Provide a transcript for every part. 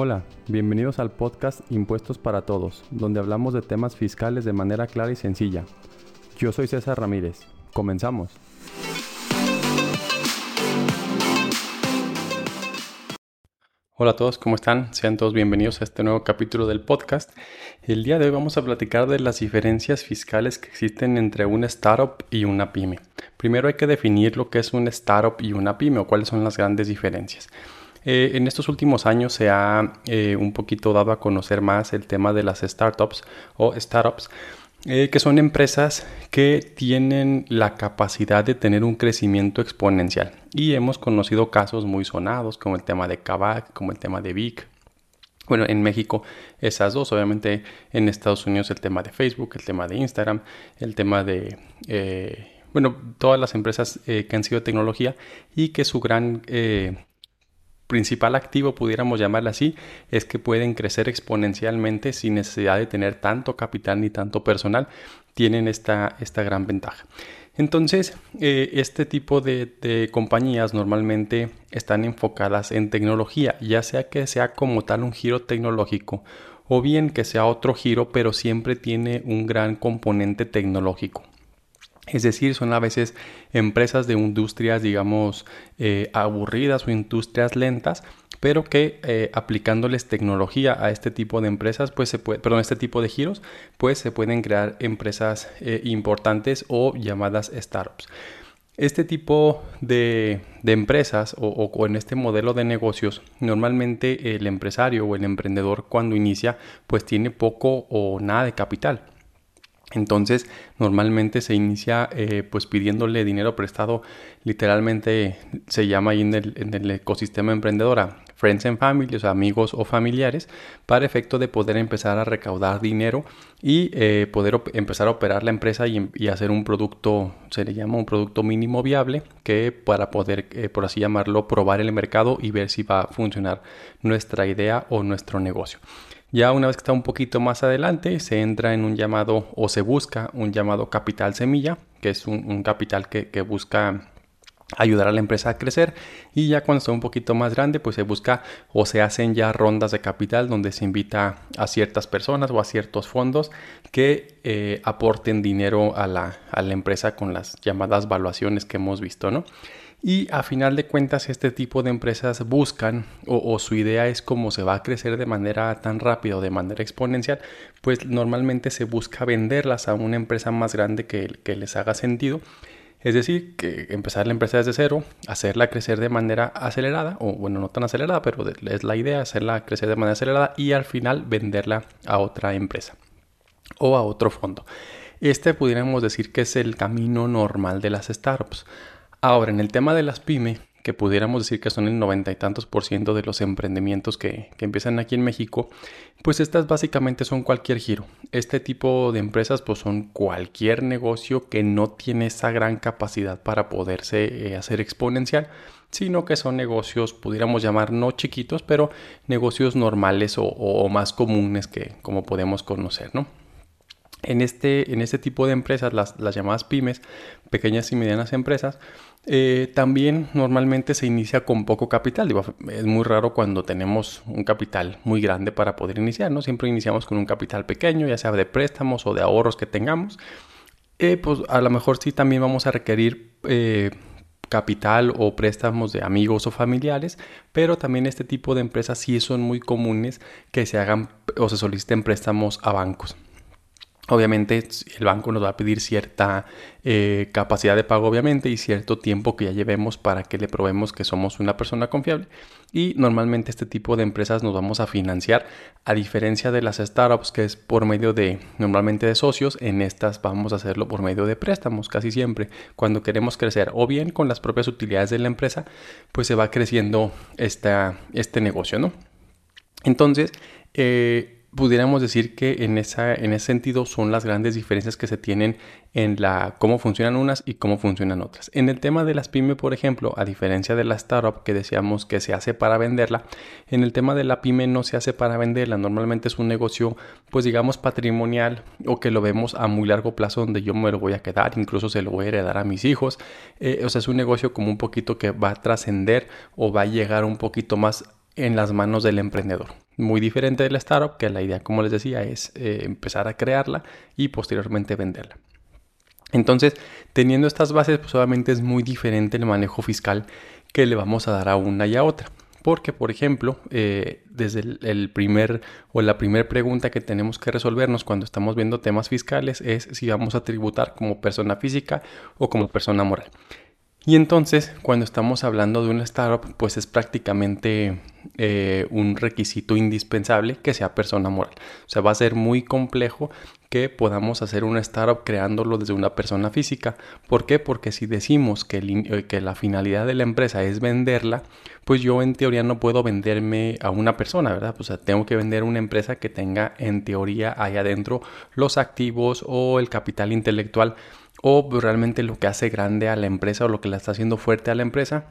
Hola, bienvenidos al podcast Impuestos para Todos, donde hablamos de temas fiscales de manera clara y sencilla. Yo soy César Ramírez. Comenzamos. Hola a todos, ¿cómo están? Sean todos bienvenidos a este nuevo capítulo del podcast. El día de hoy vamos a platicar de las diferencias fiscales que existen entre una startup y una pyme. Primero hay que definir lo que es una startup y una pyme o cuáles son las grandes diferencias. Eh, en estos últimos años se ha eh, un poquito dado a conocer más el tema de las startups o startups, eh, que son empresas que tienen la capacidad de tener un crecimiento exponencial. Y hemos conocido casos muy sonados como el tema de Kavak, como el tema de Vic. Bueno, en México esas dos, obviamente en Estados Unidos el tema de Facebook, el tema de Instagram, el tema de, bueno, todas las empresas que han sido tecnología y que su gran principal activo, pudiéramos llamarlo así, es que pueden crecer exponencialmente sin necesidad de tener tanto capital ni tanto personal. Tienen esta, esta gran ventaja. Entonces, eh, este tipo de, compañías normalmente están enfocadas en tecnología, ya sea que sea como tal un giro tecnológico o bien que sea otro giro, pero siempre tiene un gran componente tecnológico. Es decir, son a veces empresas de industrias, digamos, eh, aburridas o industrias lentas, pero que eh, aplicándoles tecnología a este tipo de empresas, pues se puede, perdón, este tipo de giros, pues se pueden crear empresas eh, importantes o llamadas startups. Este tipo de, empresas o, o, en este modelo de negocios, normalmente el empresario o el emprendedor cuando inicia, pues tiene poco o nada de capital. Entonces, normalmente se inicia eh, pues pidiéndole dinero prestado, literalmente se llama ahí en el, ecosistema emprendedora, friends and family, o sea, amigos o familiares, para efecto de poder empezar a recaudar dinero y eh, poder empezar a operar la empresa y, hacer un producto, se le llama un producto mínimo viable, que para poder, eh, por así llamarlo, probar el mercado y ver si va a funcionar nuestra idea o nuestro negocio. Ya una vez que está un poquito más adelante, se entra en un llamado o se busca un llamado capital semilla, que es un, capital que, busca ayudar a la empresa a crecer y ya cuando está un poquito más grande pues se busca o se hacen ya rondas de capital donde se invita a ciertas personas o a ciertos fondos que eh, aporten dinero a la, a la empresa con las llamadas valuaciones que hemos visto, ¿no? Y a final de cuentas este tipo de empresas buscan o, su idea es cómo se va a crecer de manera tan rápida o de manera exponencial, pues normalmente se busca venderlas a una empresa más grande que, que les haga sentido. Es decir, que empezar la empresa desde cero, hacerla crecer de manera acelerada, o bueno, no tan acelerada, pero es la idea, hacerla crecer de manera acelerada y al final venderla a otra empresa o a otro fondo. Este pudiéramos decir que es el camino normal de las startups. Ahora, en el tema de las pymes, que pudiéramos decir que son el noventa y tantos por ciento de los emprendimientos que, empiezan aquí en México, pues estas básicamente son cualquier giro. Este tipo de empresas pues son cualquier negocio que no tiene esa gran capacidad para poderse eh, hacer exponencial, sino que son negocios, pudiéramos llamar no chiquitos, pero negocios normales o, más comunes que como podemos conocer, ¿no? En este, en este tipo de empresas, las, las llamadas pymes, pequeñas y medianas empresas, eh, también normalmente se inicia con poco capital. es muy raro cuando tenemos un capital muy grande para poder iniciar, ¿no? Siempre iniciamos con un capital pequeño, ya sea de préstamos o de ahorros que tengamos. Eh, pues a lo mejor sí también vamos a requerir eh, capital o préstamos de amigos o familiares, pero también este tipo de empresas sí son muy comunes que se hagan o se soliciten préstamos a bancos. Obviamente el banco nos va a pedir cierta eh, capacidad de pago, obviamente, y cierto tiempo que ya llevemos para que le probemos que somos una persona confiable. Y normalmente este tipo de empresas nos vamos a financiar, a diferencia de las startups, que es por medio de, normalmente de socios, en estas vamos a hacerlo por medio de préstamos, casi siempre. Cuando queremos crecer, o bien con las propias utilidades de la empresa, pues se va creciendo esta, este negocio, ¿no? Entonces, eh, pudiéramos decir que en, esa, en ese sentido son las grandes diferencias que se tienen en la cómo funcionan unas y cómo funcionan otras. En el tema de las pyme, por ejemplo, a diferencia de la startup que decíamos que se hace para venderla, en el tema de la pyme no se hace para venderla, normalmente es un negocio pues digamos patrimonial o que lo vemos a muy largo plazo donde yo me lo voy a quedar, incluso se lo voy a heredar a mis hijos, eh, o sea es un negocio como un poquito que va a trascender o va a llegar un poquito más en las manos del emprendedor. muy diferente de la startup, que la idea, como les decía, es eh, empezar a crearla y posteriormente venderla. Entonces, teniendo estas bases, pues obviamente es muy diferente el manejo fiscal que le vamos a dar a una y a otra. Porque, por ejemplo, eh, desde el, primer o la primera pregunta que tenemos que resolvernos cuando estamos viendo temas fiscales es si vamos a tributar como persona física o como persona moral. Y entonces, cuando estamos hablando de una startup, pues es prácticamente eh, un requisito indispensable que sea persona moral. O sea, va a ser muy complejo que podamos hacer una startup creándolo desde una persona física. ¿Por qué? Porque si decimos que, eh, que la finalidad de la empresa es venderla, pues yo en teoría no puedo venderme a una persona, ¿verdad? O sea, tengo que vender una empresa que tenga en teoría ahí adentro los activos o el capital intelectual o realmente lo que hace grande a la empresa o lo que la está haciendo fuerte a la empresa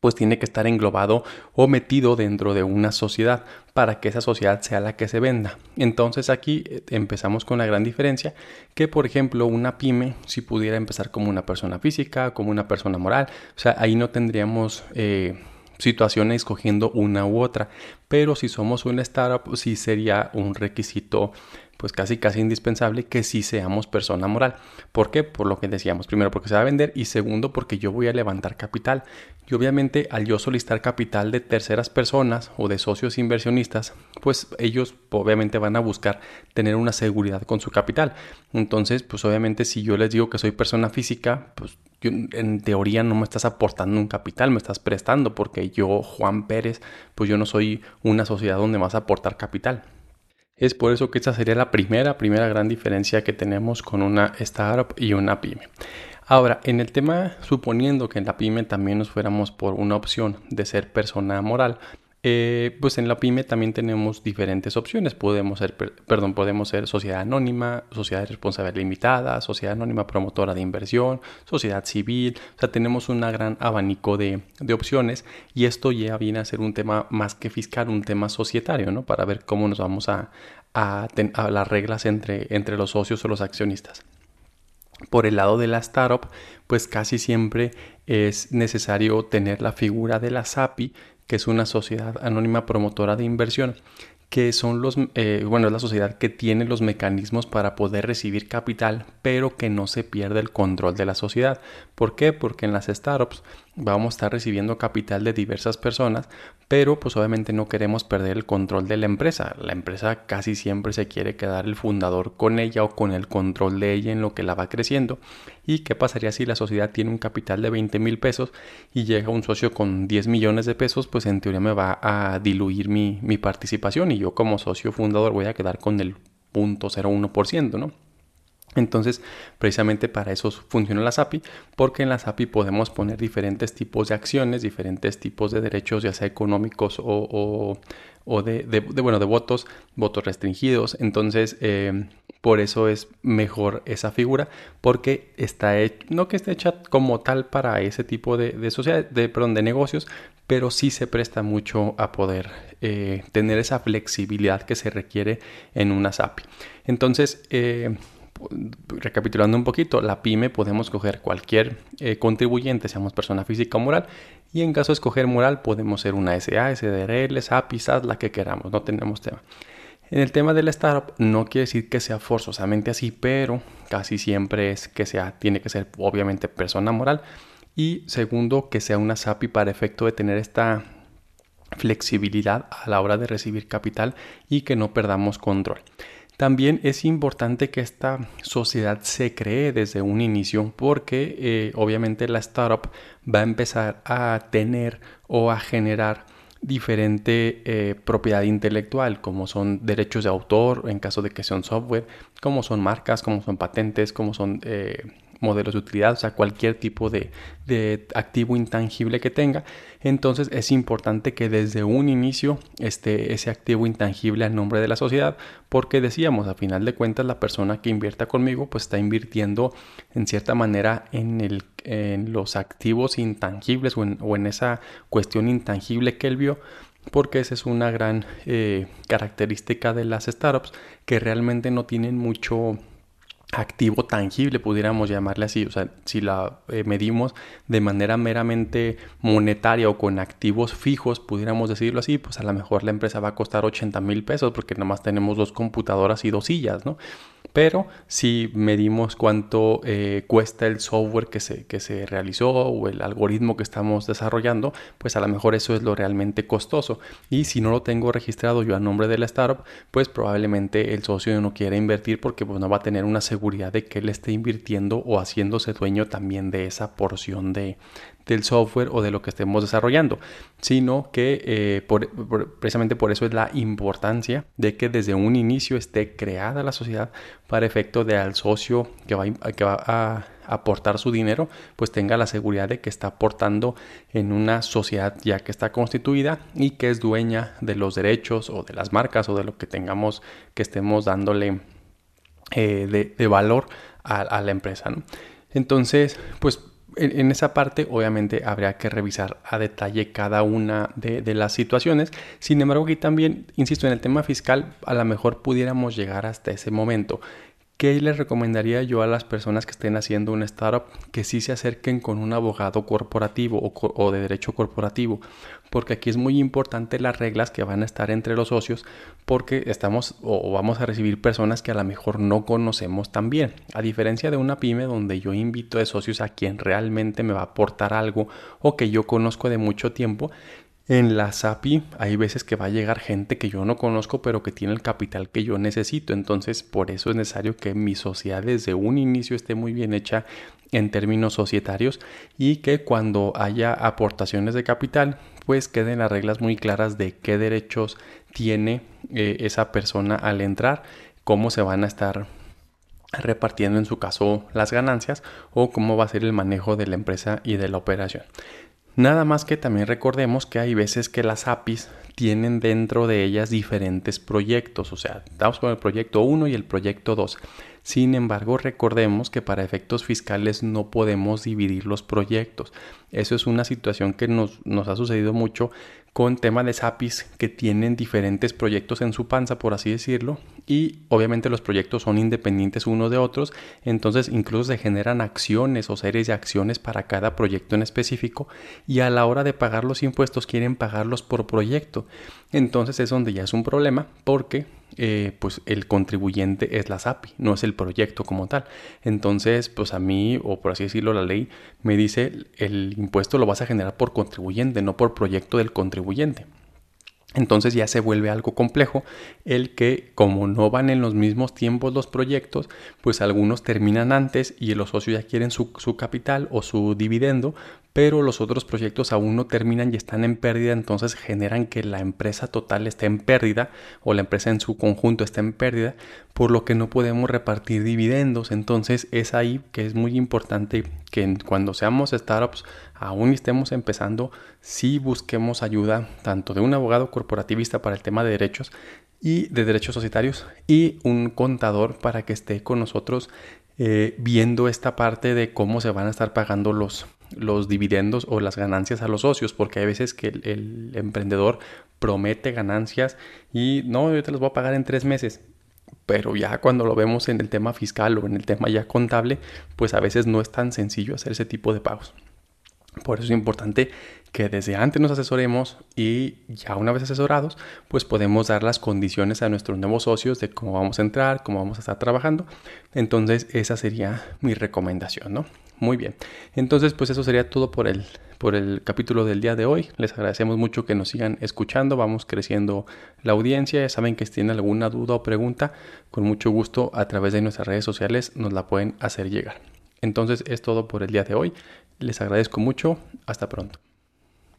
pues tiene que estar englobado o metido dentro de una sociedad para que esa sociedad sea la que se venda. Entonces aquí eh, empezamos con la gran diferencia que por ejemplo una pyme si pudiera empezar como una persona física, como una persona moral, o sea, ahí no tendríamos... Eh, situaciones escogiendo una u otra. Pero si somos una startup, sí sería un requisito pues casi casi indispensable que sí seamos persona moral. ¿Por qué? Por lo que decíamos. Primero porque se va a vender y segundo porque yo voy a levantar capital. Y obviamente al yo solicitar capital de terceras personas o de socios inversionistas, pues ellos obviamente van a buscar tener una seguridad con su capital. Entonces, pues obviamente si yo les digo que soy persona física, pues en teoría no me estás aportando un capital, me estás prestando porque yo, Juan Pérez, pues yo no soy una sociedad donde vas a aportar capital. Es por eso que esta sería la primera, primera gran diferencia que tenemos con una startup y una pyme. Ahora, en el tema, suponiendo que en la pyme también nos fuéramos por una opción de ser persona moral, eh, pues en la pyme también tenemos diferentes opciones. Podemos ser, perdón, podemos ser sociedad anónima, sociedad de responsabilidad limitada, sociedad anónima promotora de inversión, sociedad civil. O sea, tenemos un gran abanico de, opciones y esto ya viene a ser un tema más que fiscal, un tema societario, ¿no? Para ver cómo nos vamos a, a, a las reglas entre, entre los socios o los accionistas. Por el lado de la startup, pues casi siempre es necesario tener la figura de la SAPI que es una sociedad anónima promotora de inversión, que son los, eh, bueno, es la sociedad que tiene los mecanismos para poder recibir capital, pero que no se pierde el control de la sociedad. ¿Por qué? Porque en las startups vamos a estar recibiendo capital de diversas personas, pero pues obviamente no queremos perder el control de la empresa. La empresa casi siempre se quiere quedar el fundador con ella o con el control de ella en lo que la va creciendo. ¿Y qué pasaría si la sociedad tiene un capital de 20 mil pesos y llega un socio con 10 millones de pesos? Pues en teoría me va a diluir mi, mi participación y yo como socio fundador voy a quedar con el 0.01%, ¿no? Entonces, precisamente para eso funciona la SAPI, porque en la SAPI podemos poner diferentes tipos de acciones, diferentes tipos de derechos, ya sea económicos o, de, bueno, de votos, votos restringidos. Entonces, eh, por eso es mejor esa figura, porque está hecha, no que esté hecha como tal para ese tipo de, de, de, perdón, de negocios, pero sí se presta mucho a poder eh, tener esa flexibilidad que se requiere en una SAPI. Entonces, eh, recapitulando un poquito, la pyme podemos coger cualquier eh, contribuyente, seamos persona física o moral, y en caso de escoger moral podemos ser una SA, SDRL, SAP, SAS, la que queramos, no tenemos tema. En el tema de la startup no quiere decir que sea forzosamente así, pero casi siempre es que sea, tiene que ser obviamente persona moral y segundo que sea una SAPI para efecto de tener esta flexibilidad a la hora de recibir capital y que no perdamos control. También es importante que esta sociedad se cree desde un inicio porque eh, obviamente la startup va a empezar a tener o a generar diferente eh, propiedad intelectual, como son derechos de autor en caso de que sea un software, como son marcas, como son patentes, como son eh, modelos de utilidad, o sea, cualquier tipo de, activo intangible que tenga. Entonces es importante que desde un inicio esté ese activo intangible a nombre de la sociedad, porque decíamos, a final de cuentas, la persona que invierta conmigo, pues está invirtiendo en cierta manera en, el, en los activos intangibles o en, esa cuestión intangible que él vio porque esa es una gran eh, característica de las startups que realmente no tienen mucho activo tangible, pudiéramos llamarle así. O sea, si la eh, medimos de manera meramente monetaria o con activos fijos, pudiéramos decirlo así, pues a lo mejor la empresa va a costar 80 mil pesos porque nomás tenemos dos computadoras y dos sillas, ¿no? Pero si medimos cuánto eh, cuesta el software que se, que se realizó o el algoritmo que estamos desarrollando, pues a lo mejor eso es lo realmente costoso. Y si no lo tengo registrado yo a nombre de la startup, pues probablemente el socio no quiera invertir porque pues, no va a tener una seguridad de que él esté invirtiendo o haciéndose dueño también de esa porción de, del software o de lo que estemos desarrollando, sino que eh, precisamente por eso es la importancia de que desde un inicio esté creada la sociedad para efecto de al socio que va, que va a aportar su dinero, pues tenga la seguridad de que está aportando en una sociedad ya que está constituida y que es dueña de los derechos o de las marcas o de lo que tengamos que estemos dándole eh, de, valor a, la empresa. Entonces, pues en, esa parte obviamente habría que revisar a detalle cada una de, de, las situaciones. Sin embargo, aquí también, insisto, en el tema fiscal, a lo mejor pudiéramos llegar hasta ese momento. ¿Qué les recomendaría yo a las personas que estén haciendo una startup? Que sí se acerquen con un abogado corporativo o, de derecho corporativo, porque aquí es muy importante las reglas que van a estar entre los socios, porque estamos o vamos a recibir personas que a lo mejor no conocemos tan bien. A diferencia de una pyme donde yo invito de socios a quien realmente me va a aportar algo o que yo conozco de mucho tiempo, en la SAPI hay veces que va a llegar gente que yo no conozco pero que tiene el capital que yo necesito. Entonces por eso es necesario que mi sociedad desde un inicio esté muy bien hecha en términos societarios y que cuando haya aportaciones de capital pues queden las reglas muy claras de qué derechos tiene eh, esa persona al entrar, cómo se van a estar repartiendo en su caso las ganancias o cómo va a ser el manejo de la empresa y de la operación. Nada más que también recordemos que hay veces que las APIs tienen dentro de ellas diferentes proyectos, o sea, estamos con el proyecto 1 y el proyecto 2. Sin embargo, recordemos que para efectos fiscales no podemos dividir los proyectos. Eso es una situación que nos, nos ha sucedido mucho con tema de SAPIs que tienen diferentes proyectos en su panza, por así decirlo, y obviamente los proyectos son independientes unos de otros, entonces incluso se generan acciones o series de acciones para cada proyecto en específico y a la hora de pagar los impuestos quieren pagarlos por proyecto. Entonces es donde ya es un problema porque eh, pues el contribuyente es la SAPI, no es el proyecto como tal. Entonces, pues a mí, o por así decirlo, la ley me dice el impuesto lo vas a generar por contribuyente, no por proyecto del contribuyente. Entonces ya se vuelve algo complejo el que como no van en los mismos tiempos los proyectos, pues algunos terminan antes y los socios ya quieren su, su capital o su dividendo, pero los otros proyectos aún no terminan y están en pérdida, entonces generan que la empresa total esté en pérdida o la empresa en su conjunto esté en pérdida, por lo que no podemos repartir dividendos. Entonces es ahí que es muy importante que cuando seamos startups, aún estemos empezando, sí busquemos ayuda tanto de un abogado corporativista para el tema de derechos y de derechos societarios y un contador para que esté con nosotros eh, viendo esta parte de cómo se van a estar pagando los, los dividendos o las ganancias a los socios, porque hay veces que el, emprendedor promete ganancias y no, yo te las voy a pagar en tres meses. Pero ya cuando lo vemos en el tema fiscal o en el tema ya contable, pues a veces no es tan sencillo hacer ese tipo de pagos. Por eso es importante que desde antes nos asesoremos y ya una vez asesorados, pues podemos dar las condiciones a nuestros nuevos socios de cómo vamos a entrar, cómo vamos a estar trabajando. Entonces esa sería mi recomendación, ¿no? Muy bien. Entonces, pues eso sería todo por el, por el capítulo del día de hoy. Les agradecemos mucho que nos sigan escuchando. Vamos creciendo la audiencia. Ya saben que si tienen alguna duda o pregunta, con mucho gusto a través de nuestras redes sociales nos la pueden hacer llegar. Entonces es todo por el día de hoy. Les agradezco mucho. Hasta pronto.